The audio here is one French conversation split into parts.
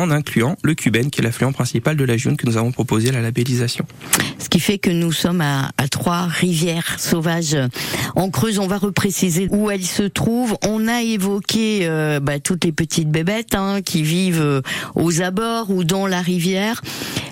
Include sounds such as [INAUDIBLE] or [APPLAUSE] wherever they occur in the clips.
en incluant le Cuben, qui est l'affluent principal de la June que nous avons proposé à la labellisation. Ce qui fait que nous sommes à, trois rivières sauvages en Creuse. On va repréciser où elles se trouvent. On a évoqué euh, bah, toutes les petites bébêtes hein, qui vivent euh, aux abords ou dans la rivière.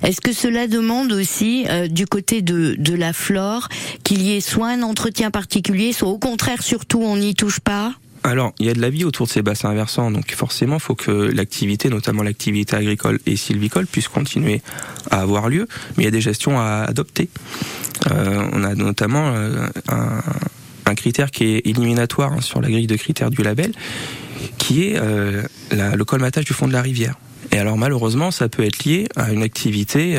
Est-ce que cela demande aussi euh, du côté de la flore qu'il y ait soit un entretien particulier, soit au contraire surtout on n'y touche pas? Alors, il y a de la vie autour de ces bassins versants, donc forcément, il faut que l'activité, notamment l'activité agricole et sylvicole, puisse continuer à avoir lieu, mais il y a des gestions à adopter. Euh, on a notamment euh, un, critère qui est éliminatoire hein, sur la grille de critères du label, qui est euh, le colmatage du fond de la rivière. Et alors malheureusement, ça peut être lié à une activité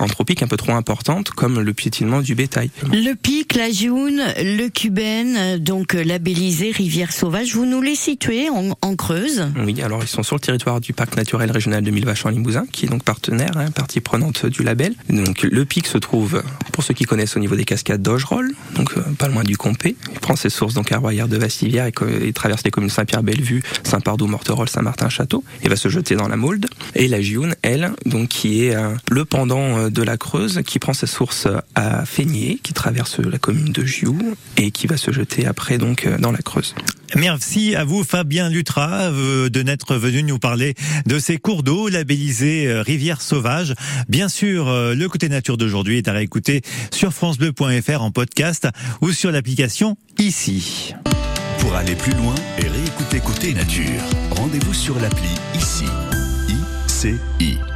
euh, anthropique un peu trop importante, comme le piétinement du bétail. Le pic, la June, le Cuben, donc labellisé Rivière Sauvage, vous nous les situez en, en, Creuse Oui, alors ils sont sur le territoire du parc naturel régional de Mille-Vaches-en-Limousin, qui est donc partenaire, hein, partie prenante du label. Donc le pic se trouve, pour ceux qui connaissent, au niveau des cascades d'Augerolles, donc euh, pas loin du Compé. Il prend ses sources donc à Royère de Vassivière et, et traverse les communes Saint-Pierre-Bellevue, Saint-Pardoux, Morterolles, Saint-Martin-Château, et va se jeter dans la Maulde. Et la Gioune, elle, donc qui est euh, le pendant euh, de la Creuse, qui prend sa source à Feigné, qui traverse la commune de Gioux et qui va se jeter après donc euh, dans la Creuse. Merci à vous Fabien Lutra de n'être venu nous parler de ces cours d'eau labellisés Rivière Sauvage. Bien sûr, le côté nature d'aujourd'hui est à réécouter sur francebleu.fr en podcast ou sur l'application ici. Pour aller plus loin et réécouter côté nature, rendez-vous sur l'appli ici. ICI.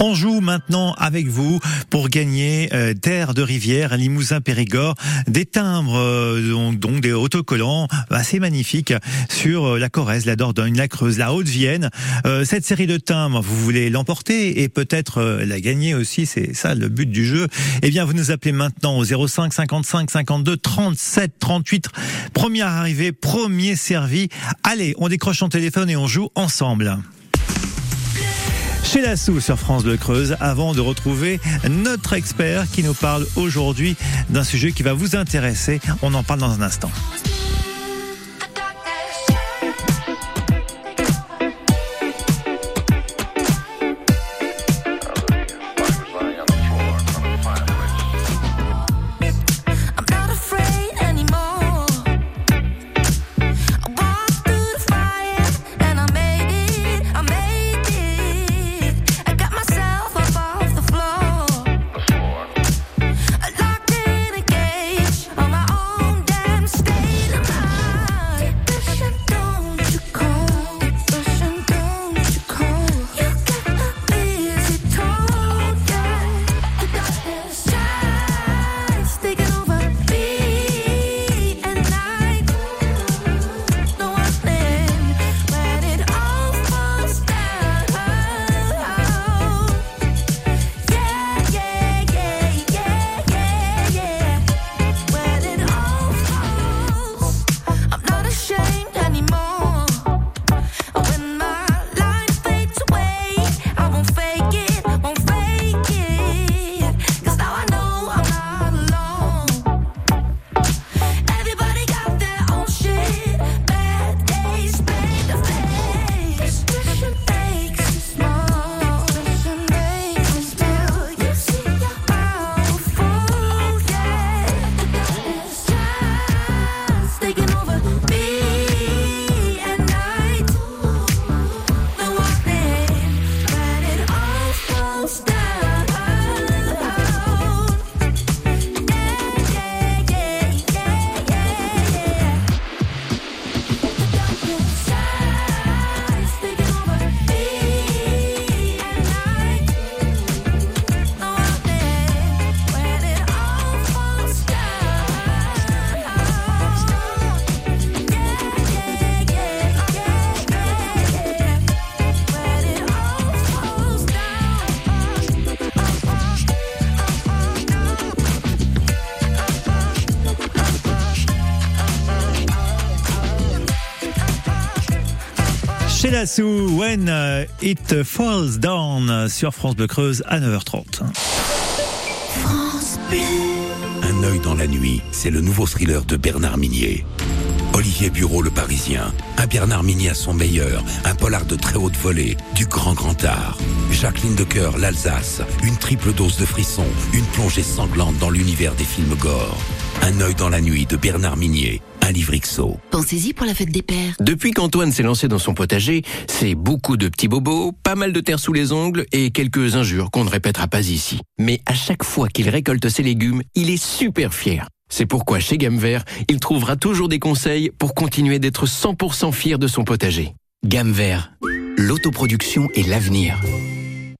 On joue maintenant avec vous pour gagner euh, terre de rivière, Limousin Périgord, des timbres, euh, donc, des autocollants assez magnifiques sur euh, la Corrèze, la Dordogne, la Creuse, la Haute-Vienne. Euh, cette série de timbres, vous voulez l'emporter et peut-être euh, la gagner aussi, c'est ça le but du jeu. Eh bien, vous nous appelez maintenant au 05 55 52 37 38. Première arrivée, premier servi. Allez, on décroche son téléphone et on joue ensemble chez Lassou sur France Bleu Creuse avant de retrouver notre expert qui nous parle aujourd'hui d'un sujet qui va vous intéresser. On en parle dans un instant. When It Falls Down sur France Bleu Creuse à 9h30. France Bleu. Un œil dans la nuit, c'est le nouveau thriller de Bernard Minier. Olivier Bureau le Parisien, un Bernard Minier à son meilleur, un polar de très haute volée, du grand grand art. Jacqueline de Coeur, l'Alsace, une triple dose de frisson, une plongée sanglante dans l'univers des films gore. Un œil dans la nuit de Bernard Minier, un livre XO. Pensez-y pour la fête des pères. Depuis qu'Antoine s'est lancé dans son potager, c'est beaucoup de petits bobos, pas mal de terre sous les ongles et quelques injures qu'on ne répétera pas ici. Mais à chaque fois qu'il récolte ses légumes, il est super fier. C'est pourquoi chez Gamme Vert, il trouvera toujours des conseils pour continuer d'être 100% fier de son potager. Gamme Vert, l'autoproduction et l'avenir.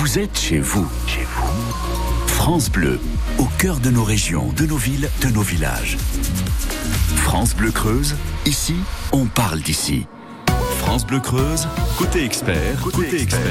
Vous êtes chez vous. Chez vous. France Bleu, au cœur de nos régions, de nos villes, de nos villages. France Bleu Creuse, ici, on parle d'ici. France Bleu Creuse, côté expert, côté, expert,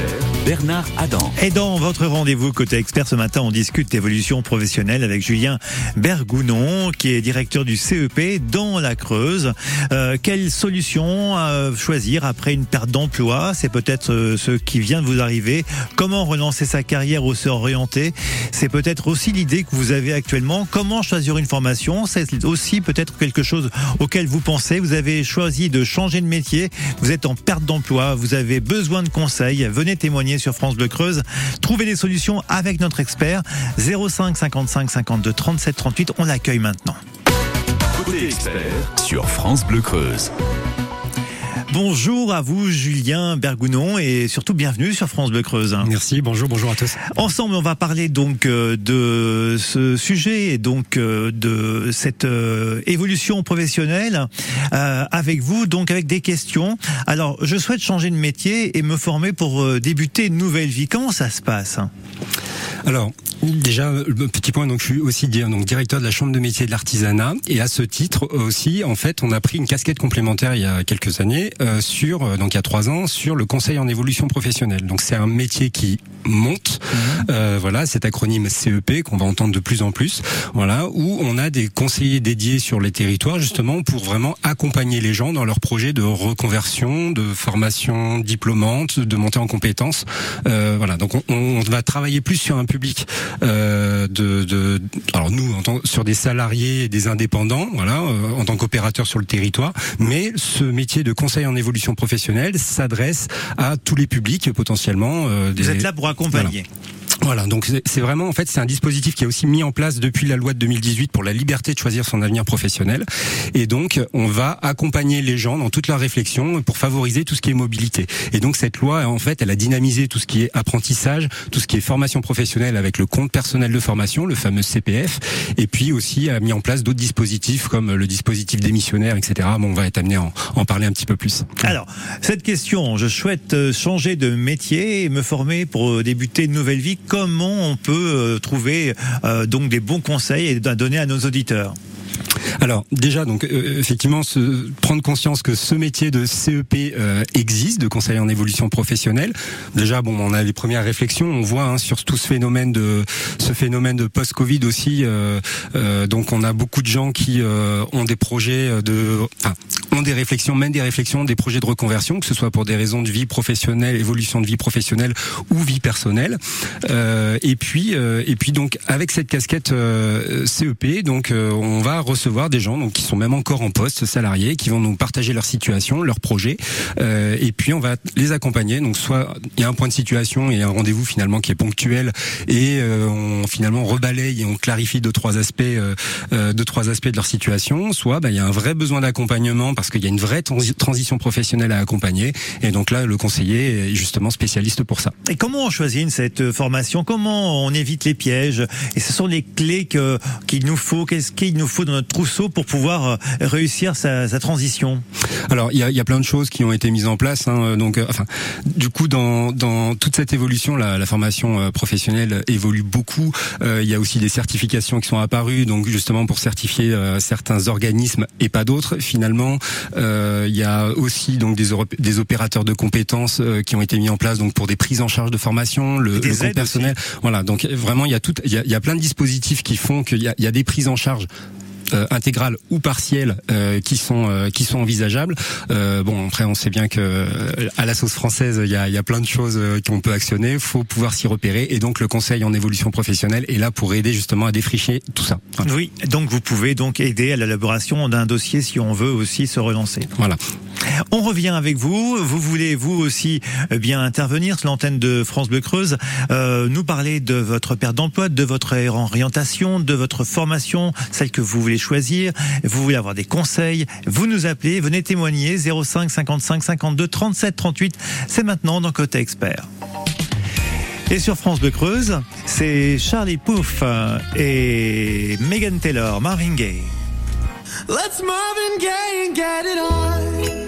Bernard Adam. Et dans votre rendez-vous côté expert ce matin, on discute d'évolution professionnelle avec Julien Bergounon, qui est directeur du CEP dans la Creuse. Euh, quelle solution euh, choisir après une perte d'emploi? C'est peut-être euh, ce qui vient de vous arriver. Comment relancer sa carrière ou se orienter C'est peut-être aussi l'idée que vous avez actuellement. Comment choisir une formation? C'est aussi peut-être quelque chose auquel vous pensez. Vous avez choisi de changer de métier. Vous êtes en perte d'emploi, vous avez besoin de conseils, venez témoigner sur France Bleu Creuse. Trouvez des solutions avec notre expert 05 55 52 37 38. On l'accueille maintenant. Côté expert sur France Bleu Creuse. Bonjour à vous, Julien Bergounon, et surtout bienvenue sur France Bleu Creuse. Merci, bonjour, bonjour à tous. Ensemble, on va parler donc euh, de ce sujet et donc euh, de cette euh, évolution professionnelle avec vous, donc avec des questions. Alors, je souhaite changer de métier et me former pour débuter une nouvelle vie. Comment ça se passe? Alors, déjà, le petit point, donc je suis aussi donc directeur de la chambre de métier de l'artisanat, et à ce titre aussi, en fait, on a pris une casquette complémentaire il y a quelques années euh, sur, euh, donc il y a trois ans, sur le conseil en évolution professionnelle. Donc c'est un métier qui monte, euh, voilà, cet acronyme CEP qu'on va entendre de plus en plus, voilà, où on a des conseillers dédiés sur les territoires justement pour vraiment accompagner les gens dans leurs projets de reconversion, de formation diplômante, de montée en compétences, euh, voilà. Donc on, on va travailler plus sur un public euh, de, de, alors nous en tant, sur des salariés et des indépendants, voilà, euh, en tant qu'opérateurs sur le territoire, mais ce métier de conseil en évolution professionnelle s'adresse à tous les publics potentiellement. euh, Vous des- êtes là pour accompagner. voilà, donc c'est- vraiment en fait c'est un dispositif qui est aussi mis en place depuis la loi de 2018 pour la liberté de choisir son avenir professionnel et donc on va accompagner les gens dans toute leur réflexion pour favoriser tout ce qui est mobilité. Et donc cette loi en fait, elle a dynamisé tout ce qui est apprentissage, tout ce qui est formation professionnelle avec le compte personnel de formation, le fameux CPF et puis aussi a mis en place d'autres dispositifs comme le dispositif démissionnaire etc. Bon, on va être amené à en, en parler un petit peu plus. Alors, cette question, je souhaite euh, changer de métier et me former pour euh, débuter une nouvelle vie. Comment on peut euh, trouver euh, donc des bons conseils et donner à nos auditeurs Alors déjà, donc euh, effectivement, se, prendre conscience que ce métier de CEP euh, existe, de conseiller en évolution professionnelle. Déjà, bon, on a les premières réflexions, on voit hein, sur tout ce phénomène de ce phénomène de post-Covid aussi. euh, euh, donc, on a beaucoup de gens qui euh, ont des projets de, enfin, ont des réflexions, mènent des réflexions, des projets de reconversion, que ce soit pour des raisons de vie professionnelle, évolution de vie professionnelle ou vie personnelle. Euh, et puis, euh, et puis donc avec cette casquette euh, CEP, donc euh, on va recevoir des gens donc qui sont même encore en poste, salariés, qui vont nous partager leur situation, leurs projets, euh, et puis on va les accompagner. Donc soit il y a un point de situation et un rendez-vous finalement qui est ponctuel, et euh, on finalement rebalaye et on clarifie deux trois aspects, euh, euh, deux trois aspects de leur situation. Soit bah, il y a un vrai besoin d'accompagnement parce qu'il y a une vraie transi- transition professionnelle à accompagner, et donc là le conseiller est justement spécialiste pour ça. Et comment on choisit cette formation? Comment on évite les pièges? Et ce sont les clés que qu'il nous faut? Qu'est-ce qu'il nous faut dans notre trousseau pour pouvoir euh, réussir sa, sa transition Alors il y a, y a plein de choses qui ont été mises en place. Hein, donc, euh, enfin, du coup, dans, dans toute cette évolution, la, la formation euh, professionnelle évolue beaucoup. Euh, il y a aussi des certifications qui sont apparues, donc justement pour certifier euh, certains organismes et pas d'autres. Finalement, Euh, il y a aussi donc des, des opérateurs de compétences euh, qui ont été mis en place donc pour des prises en charge de formation, le, le compte personnel. Voilà, donc vraiment il y a tout, il y a, y a plein de dispositifs qui font qu'il y a, y a des prises en charge intégrales ou partielles euh, qui sont euh, qui sont envisageables. Euh, bon après on sait bien que euh, à la sauce française il y a, il y a plein de choses euh, qu'on peut actionner. Faut pouvoir s'y repérer et donc le conseil en évolution professionnelle est là pour aider justement à défricher tout ça. Voilà. Oui, donc vous pouvez donc aider à l'élaboration d'un dossier si on veut aussi se relancer. Voilà. On revient avec vous. Vous voulez vous aussi euh, bien intervenir sur l'antenne de France Bleu Creuse, euh, nous parler de votre perte d'emploi, de votre orientation, de votre formation, celle que vous voulez choisir. Vous voulez avoir des conseils. Vous nous appelez, venez témoigner 05 55 52 37 38. C'est maintenant dans Côté Expert. Et sur France Bleu Creuse, c'est Charlie Pouf et Megan Taylor, Marvin Gaye. Let's Marvin Gaye and get it on.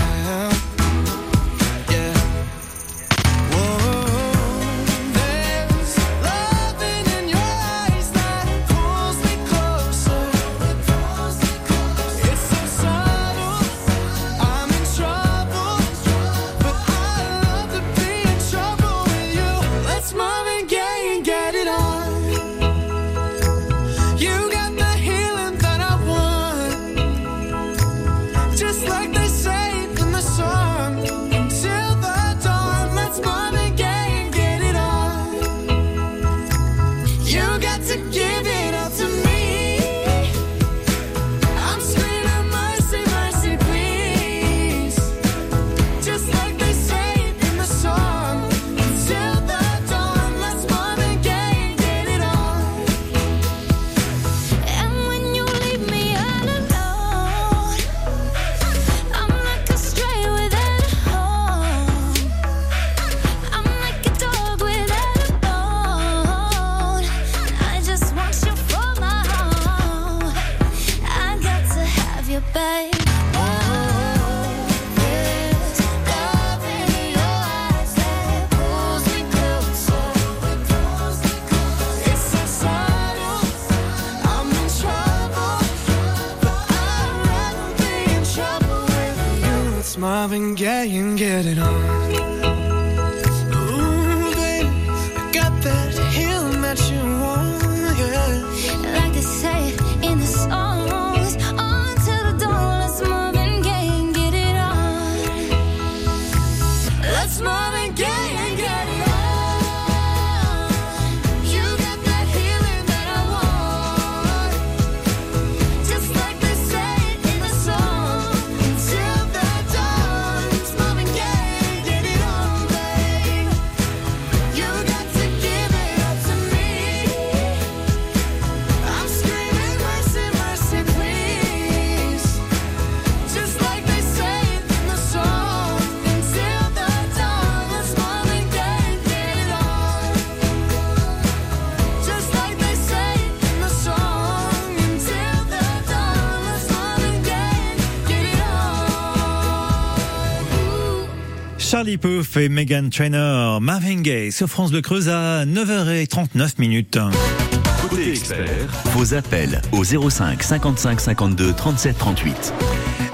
You. It's Marvin Gaye and get it on. Charlie Puth et Megan Trainor, Marvin Gaye sur France Bleu Creuse à 9h39 minutes. Côté expert, vos appels au 05 55 52 37 38.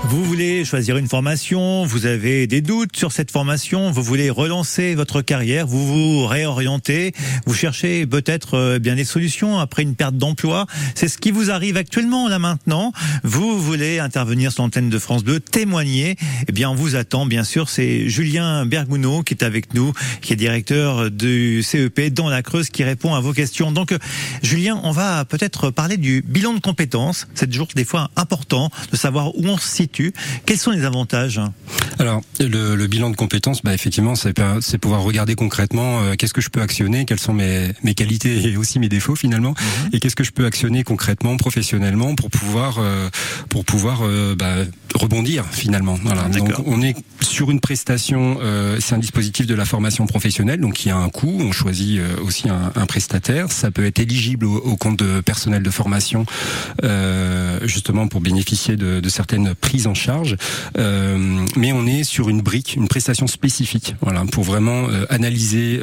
Vous voulez choisir une formation, vous avez des doutes sur cette formation, vous voulez relancer votre carrière, vous vous réorientez, vous cherchez peut-être euh, bien des solutions après une perte d'emploi. C'est ce qui vous arrive actuellement là maintenant. Vous voulez intervenir sur l'antenne de France 2, témoigner. Eh bien, on vous attend bien sûr. C'est Julien Bergounot qui est avec nous, qui est directeur du CEP dans la Creuse, qui répond à vos questions. Donc, euh, Julien, on va peut-être parler du bilan de compétences. C'est toujours des fois important de savoir où on se situe Quels sont les avantages Alors, le, le bilan de compétences, bah, effectivement, c'est pouvoir regarder concrètement euh, qu'est-ce que je peux actionner, quelles sont mes, mes qualités et aussi mes défauts finalement, et qu'est-ce que je peux actionner concrètement, professionnellement, pour pouvoir euh, pour pouvoir euh, bah, rebondir finalement. Voilà. Donc, D'accord. on est sur une prestation, euh, c'est un dispositif de la formation professionnelle, donc il y a un coût. On choisit euh, aussi un, un prestataire. Ça peut être éligible au, au compte de personnel de formation, euh, justement pour bénéficier de, de certaines prises en charge. Euh, mais on est sur une brique, une prestation spécifique, voilà, pour vraiment euh, analyser.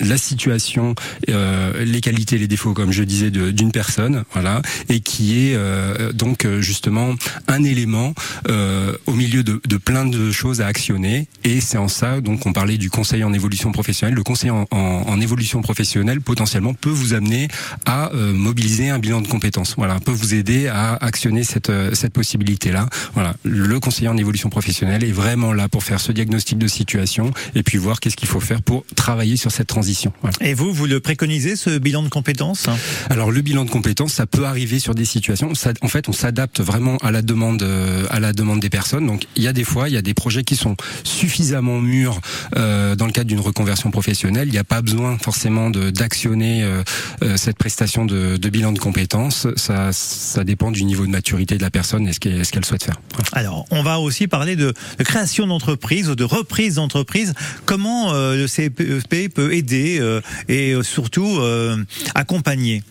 La situation, euh, les qualités, les défauts, comme je disais, d'une personne, voilà, et qui est euh, donc euh, justement un élément euh, au milieu de, de plein de choses à actionner. Et c'est en ça, donc, on parlait du conseil en évolution professionnelle. Le conseil en, en- en évolution professionnelle potentiellement peut vous amener à euh, mobiliser un bilan de compétences. Voilà, peut vous aider à actionner cette euh, cette possibilité-là. Voilà, le conseiller en évolution professionnelle est vraiment là pour faire ce diagnostic de situation et puis voir qu'est-ce qu'il faut faire pour travailler sur cette transition. Voilà. Et vous, vous le préconisez, ce bilan de compétences Alors le bilan de compétences, ça peut arriver sur des situations. En fait, on s'adapte vraiment à la demande, euh, à la demande des personnes. Donc il y a des fois, il y a des projets qui sont suffisamment mûrs euh, dans le cadre d'une reconversion professionnelle. Il n'y a pas besoin forcément d'actionner euh, cette prestation de, de bilan de compétences. Ça, ça dépend du niveau de maturité de la personne et ce qu'elle souhaite faire. Voilà. Alors, on va aussi parler de, de création d'entreprise ou de reprise d'entreprise. Comment euh, le CEP peut aider euh, et euh, surtout euh, accompagner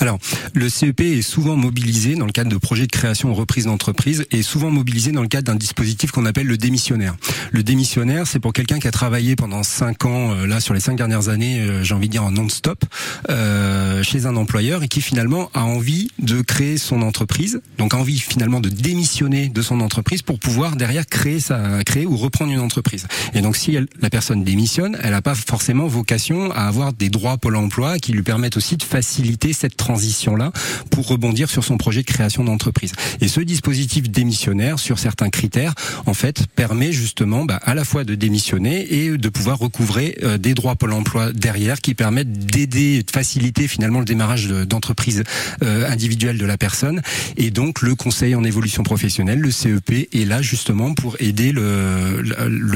Alors, le CEP est souvent mobilisé dans le cadre de projets de création ou reprise d'entreprise et souvent mobilisé dans le cadre d'un dispositif qu'on appelle le démissionnaire. Le démissionnaire, c'est pour quelqu'un qui a travaillé pendant cinq ans, là sur les cinq dernières années, j'ai envie de dire en non-stop, chez un employeur et qui finalement a envie de créer son entreprise, donc a envie finalement de démissionner de son entreprise pour pouvoir derrière créer sa créer ou reprendre une entreprise. Et donc si la personne démissionne, elle n'a pas forcément vocation à avoir des droits Pôle Emploi qui lui permettent aussi de faciliter cette transition-là pour rebondir sur son projet de création d'entreprise. Et ce dispositif démissionnaire, sur certains critères, en fait, permet justement bah, à la fois de démissionner et de pouvoir recouvrer euh, des droits Pôle Emploi derrière qui permettent d'aider, de faciliter finalement le démarrage de- d'entreprise euh, individuelle de la personne. Et donc le conseil en évolution professionnelle, le CEP, est là justement pour aider le,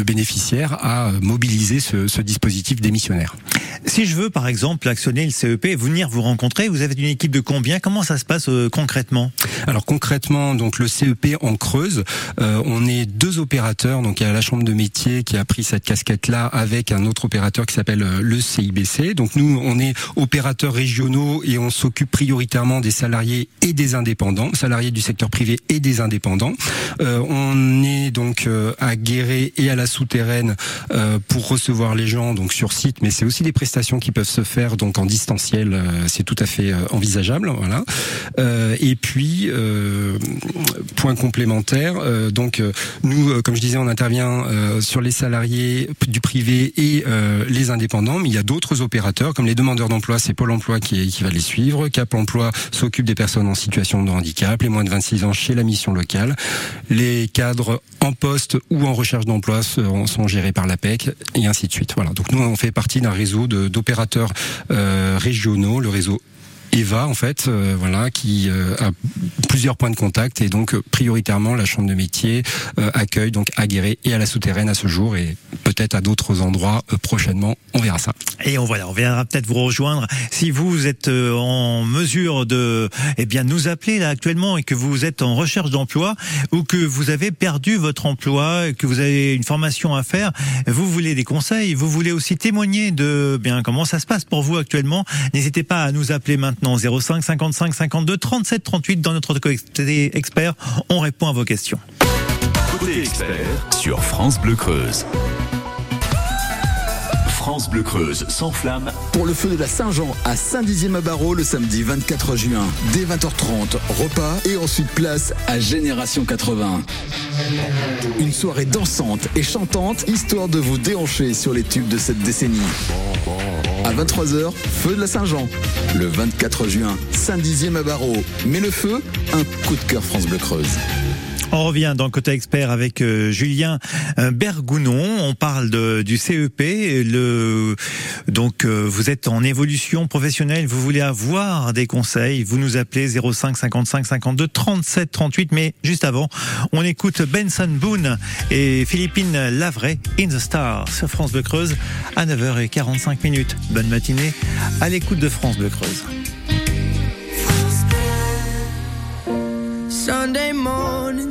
bénéficiaire à mobiliser ce dispositif démissionnaire. Si je veux, par exemple, actionner le CEP venir vous rencontrer, vous avez une équipe de combien? Comment ça se passe euh, concrètement? Alors concrètement, donc le CEP en Creuse, euh, on est deux opérateurs. Donc il y a la chambre de métier qui a pris cette casquette-là avec un autre opérateur qui s'appelle euh, le CIBC. Donc nous, on est opérateurs régionaux et on s'occupe prioritairement des salariés et des indépendants, salariés du secteur privé et des indépendants. Euh, on est donc euh, à Guéret et à la souterraine euh, pour recevoir les gens donc sur site, mais c'est aussi des prestations qui peuvent se faire donc en distanciel. euh, c'est tout à fait euh, envisageable, voilà. Euh, et puis point complémentaire, donc nous, comme je disais, on intervient sur les salariés du privé et les indépendants, mais il y a d'autres opérateurs comme les demandeurs d'emploi, c'est Pôle Emploi qui, qui va les suivre. Cap Emploi s'occupe des personnes en situation de handicap, les moins de 26 ans chez la mission locale. Les cadres en poste ou en recherche d'emploi sont gérés par l'APEC et ainsi de suite. Voilà. Donc nous, on fait partie d'un réseau d'opérateurs euh, régionaux, le réseau Eva en fait, euh, voilà, qui euh, a plusieurs points de contact et donc euh, prioritairement la chambre de métier accueille donc à Guéret et à la souterraine à ce jour et peut-être à d'autres endroits prochainement. On verra ça. Et on voilà, on viendra peut-être vous rejoindre si vous êtes en mesure de, eh bien, nous appeler là actuellement et que vous êtes en recherche d'emploi ou que vous avez perdu votre emploi, que vous avez une formation à faire. Vous voulez des conseils, vous voulez aussi témoigner de bien comment ça se passe pour vous actuellement. N'hésitez pas à nous appeler maintenant 05 55 52 37 38 dans notre côté expert. On répond à vos questions. Sur France Bleu Creuse. France Bleu Creuse s'enflamme Pour le feu de la Saint-Jean à Saint-Dizier-Mabarot le samedi 24 juin, dès 20h30, repas et ensuite place à Génération 80. Une soirée dansante et chantante, histoire de vous déhancher sur les tubes de cette décennie. À 23h, feu de la Saint-Jean. Le 24 juin, Saint-Dizier-Mabarot. Mais le feu, un coup de cœur France Bleu Creuse. On revient dans Côté Expert avec euh, Julien euh, Bergounon. On parle du CEP. Le, donc, euh, vous êtes en évolution professionnelle. Vous voulez avoir des conseils. Vous nous appelez 05 55 52 37 38. Mais juste avant, on écoute Benson Boone et Philippine Lavray in the Star sur France Bleu Creuse à 9h45 minutes. Bonne matinée à l'écoute de France Bleu Creuse.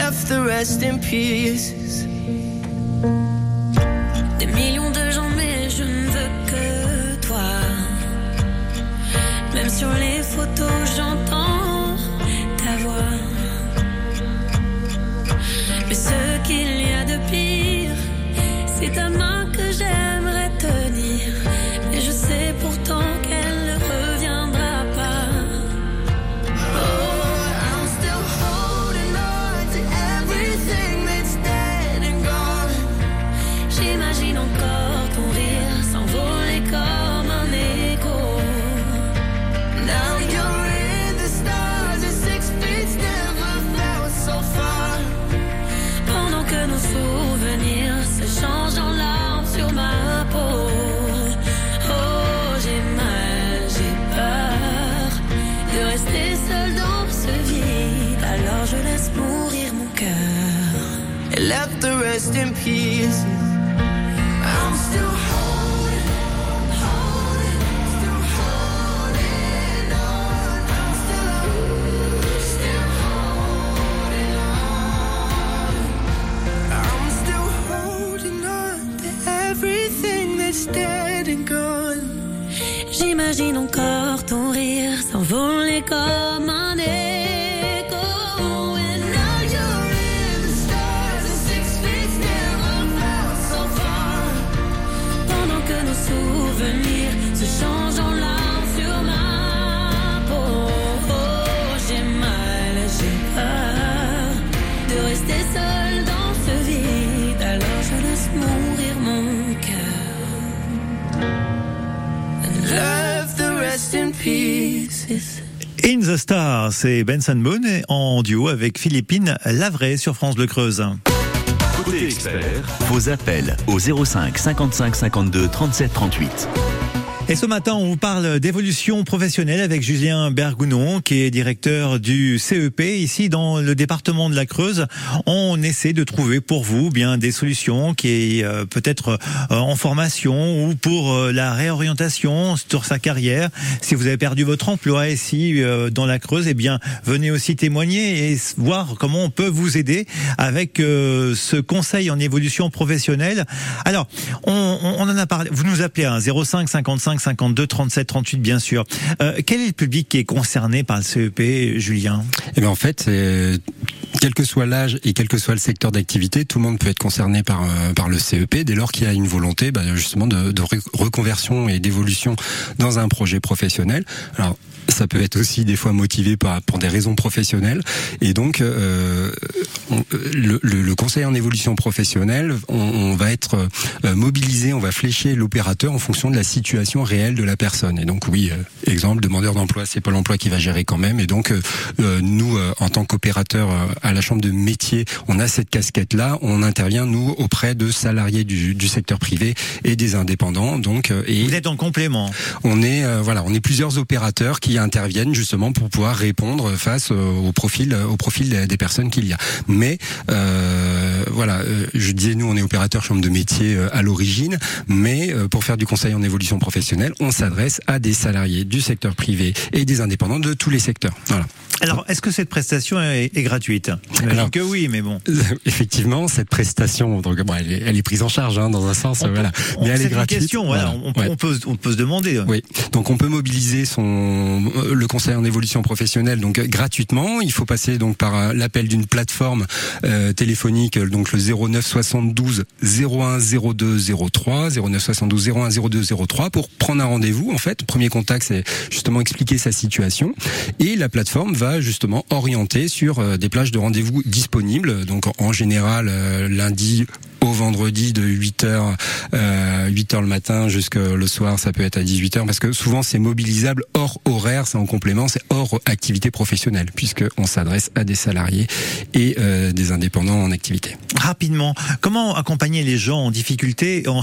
Left the rest in pieces. Star, c'est Benson Boone en duo avec Philippine Lavray sur France Bleu Creuse. Côté expert, vos appels au 05 55 52 37 38. Et ce matin, on vous parle d'évolution professionnelle avec Julien Bergounon, qui est directeur du CEP ici dans le département de la Creuse. On essaie de trouver pour vous bien des solutions qui est euh, peut-être euh, en formation ou pour euh, la réorientation sur sa carrière. Si vous avez perdu votre emploi ici dans la Creuse, eh bien venez aussi témoigner et voir comment on peut vous aider avec ce conseil en évolution professionnelle. Alors, on, on- en a parlé. Vous nous appelez à 05 55 52 37 38, bien sûr. Euh, quel est le public qui est concerné par le CEP, Julien? Eh bien en fait, quel que soit l'âge et quel que soit le secteur d'activité, tout le monde peut être concerné par euh, le CEP dès lors qu'il y a une volonté bah, justement de, reconversion et d'évolution dans un projet professionnel. Alors ça peut être aussi des fois motivé par pour des raisons professionnelles et donc euh, le, conseil en évolution professionnelle, on, on va être mobilisé, on va flécher l'opérateur en fonction de la situation réelle de la personne. Et donc oui, euh, exemple demandeur d'emploi, c'est Pôle Emploi qui va gérer quand même. Et donc euh, euh, nous, en tant qu'opérateur à la chambre de métier, on a cette casquette-là. On intervient nous auprès de salariés du, du secteur privé et des indépendants. Donc, et Vous êtes en complément. on est voilà, on est plusieurs opérateurs qui interviennent justement pour pouvoir répondre face au profil au profil des, personnes qu'il y a. Mais euh, voilà, je disais nous on est opérateur chambre de métier à l'origine, mais pour faire du conseil en évolution professionnelle, on s'adresse à des salariés du secteur privé et des indépendants de tous les secteurs. Voilà. Alors, est-ce que cette prestation est, est gratuite? Alors- que oui, mais bon. [LAUGHS] Effectivement, cette prestation, donc bon, elle, est, elle est prise en charge hein, dans un sens, voilà. Mais elle est gratuite. question, voilà. On, Ouais. on peut, on peut se demander. Oui, donc on peut mobiliser son le conseil en évolution professionnelle donc gratuitement. Il faut passer donc par euh, l'appel d'une plateforme euh, téléphonique, euh, donc le 09 72 01 02 03 09 72 01 02 03 pour prendre un rendez-vous. En fait, premier contact, c'est justement expliquer sa situation et la plateforme va justement orienter sur euh, des plages de rendez-vous disponibles. Donc en général euh, lundi au vendredi de 8h euh, 8h le matin jusqu'au soir ça peut être à 18h parce que souvent c'est mobilisable hors horaire c'est en complément c'est hors activité professionnelle puisque on s'adresse à des salariés et euh, des indépendants en activité. Rapidement, comment accompagner les gens en difficulté, en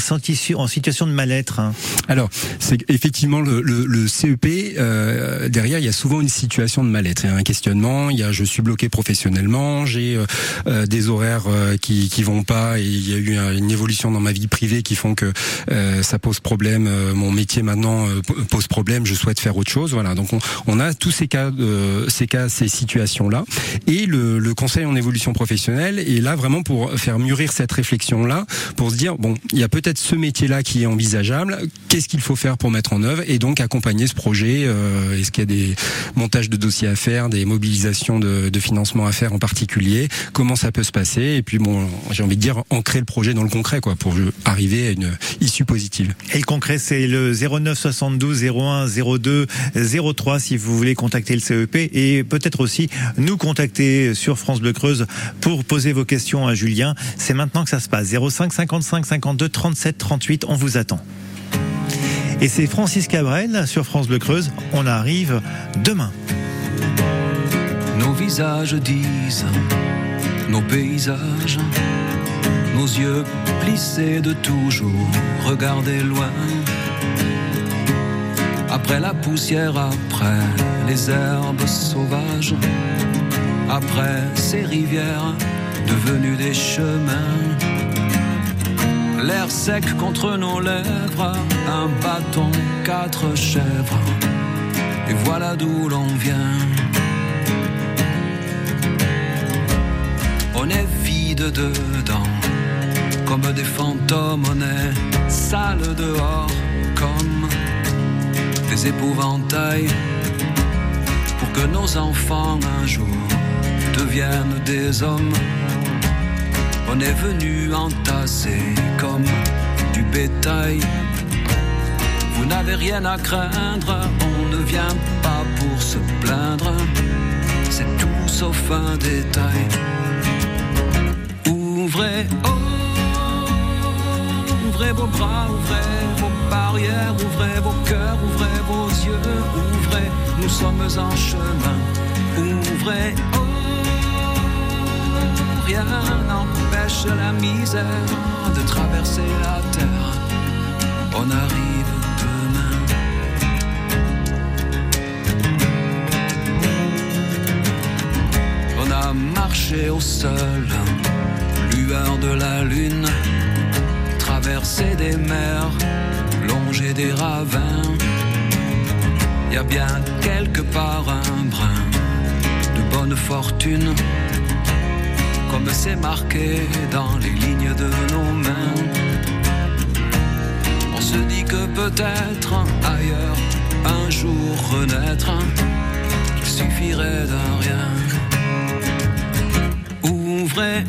situation de mal-être hein? Alors, c'est effectivement le, le, le CEP euh, derrière, il y a souvent une situation de mal-être, il y a un questionnement, il y a je suis bloqué professionnellement, j'ai euh, euh, des horaires euh, qui qui vont pas et il y a eu un- une évolution dans ma vie privée qui font que euh, ça pose problème, euh, mon métier maintenant pose problème, je souhaite faire autre chose, voilà. Donc on, on a tous ces cas ces cas ces situations là et le, le conseil en évolution professionnelle est là vraiment pour faire mûrir cette réflexion là pour se dire bon il y a peut-être ce métier là qui est envisageable. Qu'est-ce qu'il faut faire pour mettre en œuvre et donc accompagner ce projet euh, est-ce qu'il y a des montages de dossiers à faire des mobilisations de, financement à faire en particulier comment ça peut se passer et puis bon j'ai envie de dire ancrer le projet dans le concret quoi pour arriver à une issue positive Et le concret, c'est le 09 72 01 02 03 si vous voulez contacter le CEP et peut-être aussi nous contacter sur France Bleu Creuse pour poser vos questions à Julien. C'est maintenant que ça se passe. 05 55 52 37 38. On vous attend. Et c'est Francis Cabrel sur France Bleu Creuse. On arrive demain. Nos visages disent, nos paysages, nos yeux plissés de toujours regarder loin. Après la poussière, après les herbes sauvages, après ces rivières devenues des chemins. L'air sec contre nos lèvres, un bâton, quatre chèvres, et voilà d'où l'on vient. On est vide dedans, comme des fantômes, on est sale dehors, comme des épouvantails, pour que nos enfants un jour deviennent des hommes. On est venu entasser comme du bétail. Vous n'avez rien à craindre, on ne vient pas pour se plaindre. C'est tout sauf un détail. Ouvrez, oh, ouvrez vos bras, ouvrez vos barrières, ouvrez vos cœurs, ouvrez vos yeux, ouvrez, nous sommes en chemin. Ouvrez, oh, rien n'empêche la misère de traverser la terre. On arrive demain. On a marché au sol, lueur de la lune, traversé des mers, longé des ravins. Y a bien quelque part un brin de bonne fortune, comme c'est marqué dans les lignes de nos mains. On se dit que peut-être ailleurs, un jour renaître, il suffirait d'un rien. Ouvrez,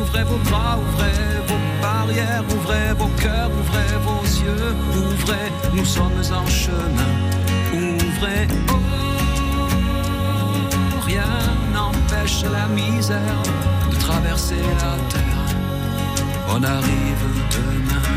ouvrez vos bras, ouvrez vos barrières, ouvrez vos cœurs, ouvrez vos yeux, ouvrez, nous sommes en chemin. Ouvrez, la misère de traverser la terre. On arrive demain.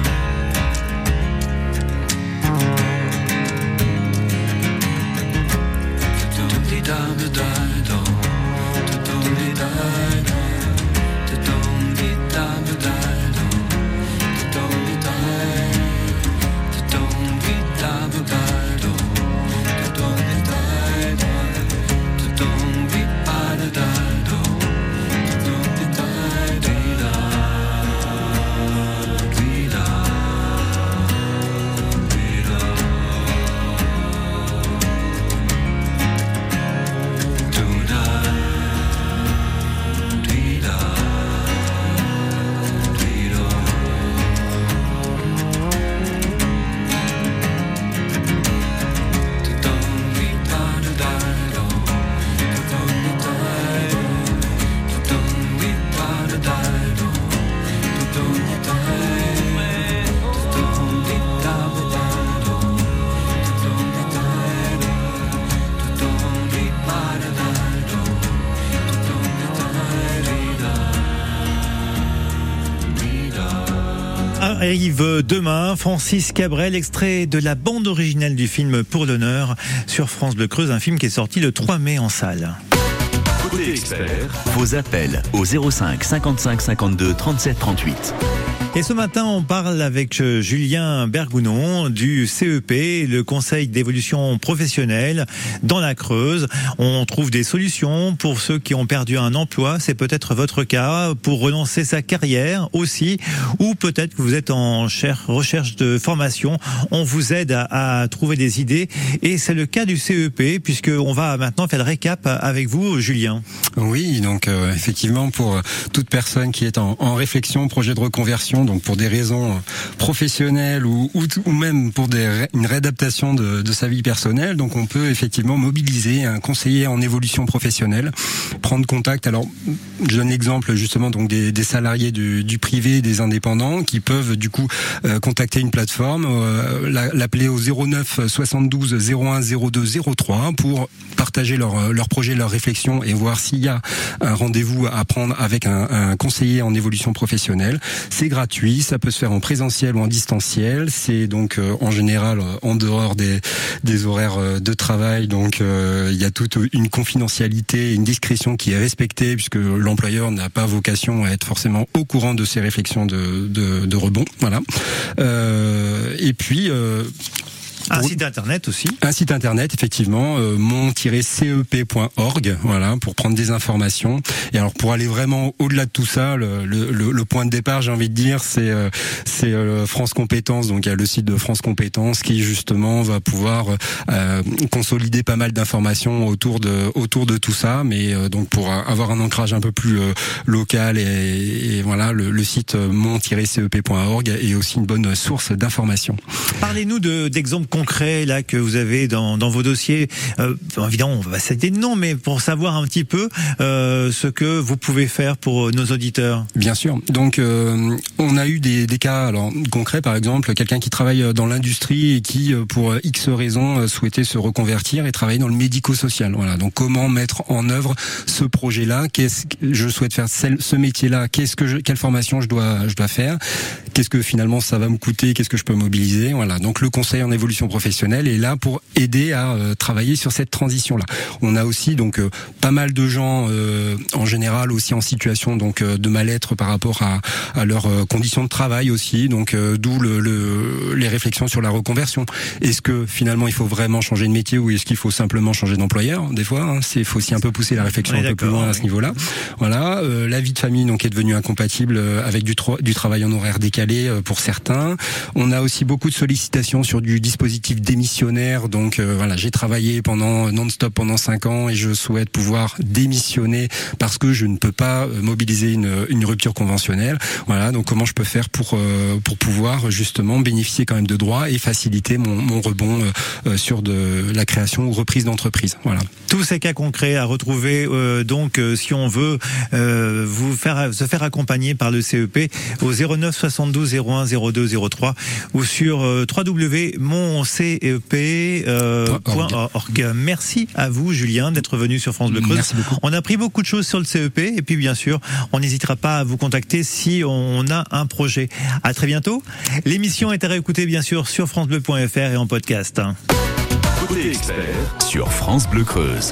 Arrive demain. Francis Cabrel, extrait de la bande originale du film Pour l'honneur sur France Bleu Creuse, un film qui est sorti le 3 mai en salle. Côté expert, vos appels au 05 55 52 37 38. Et ce matin, on parle avec euh, Julien Bergounon du CEP, le Conseil d'évolution professionnelle dans la Creuse. On trouve des solutions pour ceux qui ont perdu un emploi. C'est peut-être votre cas pour relancer sa carrière aussi, ou peut-être que vous êtes en cher- recherche de formation. On vous aide à, à trouver des idées. Et c'est le cas du CEP, puisque on va maintenant faire le récap avec vous, Julien. Oui, donc euh, effectivement pour euh, toute personne qui est en, en réflexion, projet de reconversion, donc pour des raisons euh, professionnelles ou, même pour une réadaptation de, sa vie personnelle, donc on peut effectivement mobiliser un conseiller en évolution professionnelle, prendre contact. Alors, je donne l'exemple justement donc des, salariés du, privé, des indépendants qui peuvent du coup euh, contacter une plateforme, euh, la- l'appeler au 09 72 01 02 03 pour partager leur, projet, leur réflexion et voir s'il y a un rendez-vous à prendre avec un conseiller en évolution professionnelle. C'est gratuit, ça peut se faire en présentiel ou en distanciel. C'est donc euh, en général euh, en dehors des, des horaires euh, de travail. Donc il y a toute une confidentialité, une discrétion qui est respectée puisque l'employeur n'a pas vocation à être forcément au courant de ces réflexions de, de, de rebond. Voilà. Et puis Un site internet aussi. un site internet, effectivement, euh, mon-cep.org, voilà, pour prendre des informations. Et alors, pour aller vraiment au-delà de tout ça, le, le, le- le point de départ, j'ai envie de dire, c'est euh, c'est euh, France Compétences. Donc, il y a le site de France Compétences qui justement va pouvoir euh, consolider pas mal d'informations autour de autour de tout ça. Mais donc, pour avoir un ancrage un peu plus local et, et voilà, le, le site mon-cep.org est aussi une bonne source d'informations. Parlez-nous de- d'exemples concrets là que vous avez dans, vos dossiers. Euh, évidemment, on va citer de noms, mais pour savoir un petit peu euh, ce que vous pouvez faire pour nos auditeurs. Bien sûr. Donc, euh, on a eu des, cas alors concrets, par exemple, quelqu'un qui travaille dans l'industrie et qui, euh, pour X raisons, euh, souhaitait se reconvertir et travailler dans le médico-social. Voilà. Donc, comment mettre en œuvre ce projet-là? Qu'est-ce que je souhaite faire ce métier-là? Qu'est-ce que quelle formation je dois je dois faire? Qu'est-ce que finalement ça va me coûter? Qu'est-ce que je peux mobiliser? Voilà. Donc, le conseil en évolution professionnelle est là pour aider à euh, travailler sur cette transition-là. On a aussi donc euh, pas mal de gens euh, en général aussi en situation donc euh, de mal-être par rapport à, à leurs euh, conditions de travail aussi. Donc euh, d'où le, le- les réflexions sur la reconversion. Est-ce que finalement il faut vraiment changer de métier ou est-ce qu'il faut simplement changer d'employeur Des fois, hein, c'est faut aussi un peu pousser la réflexion On un peu plus loin à ce niveau-là. Voilà, euh, la vie de famille donc est devenue incompatible avec du, du travail en horaire décalé euh, pour certains. On a aussi beaucoup de sollicitations sur du dispositif démissionnaire. Donc euh, voilà, j'ai travaillé pendant non-stop pendant cinq ans et je souhaite pouvoir démissionner parce que je ne peux pas euh, mobiliser une, une rupture conventionnelle. Voilà, donc comment je peux faire pour euh, pour pouvoir justement bénéficier quand même de droits et faciliter mon, rebond sur de la création ou reprise d'entreprise. Voilà. Tous ces cas concrets à retrouver, donc, si on veut vous faire se faire accompagner par le CEP au 09 72 01 02 03 ou sur euh, www.moncep.org. Merci à vous, Julien, d'être venu sur France Bleu Creuse. Merci beaucoup. On a appris beaucoup de choses sur le CEP et puis, bien sûr, on n'hésitera pas à vous contacter si on a un projet. À très bientôt. L'émission est à réécouter, bien sûr, sur FranceBleu.fr et en podcast. Côté expert sur France Bleu Creuse.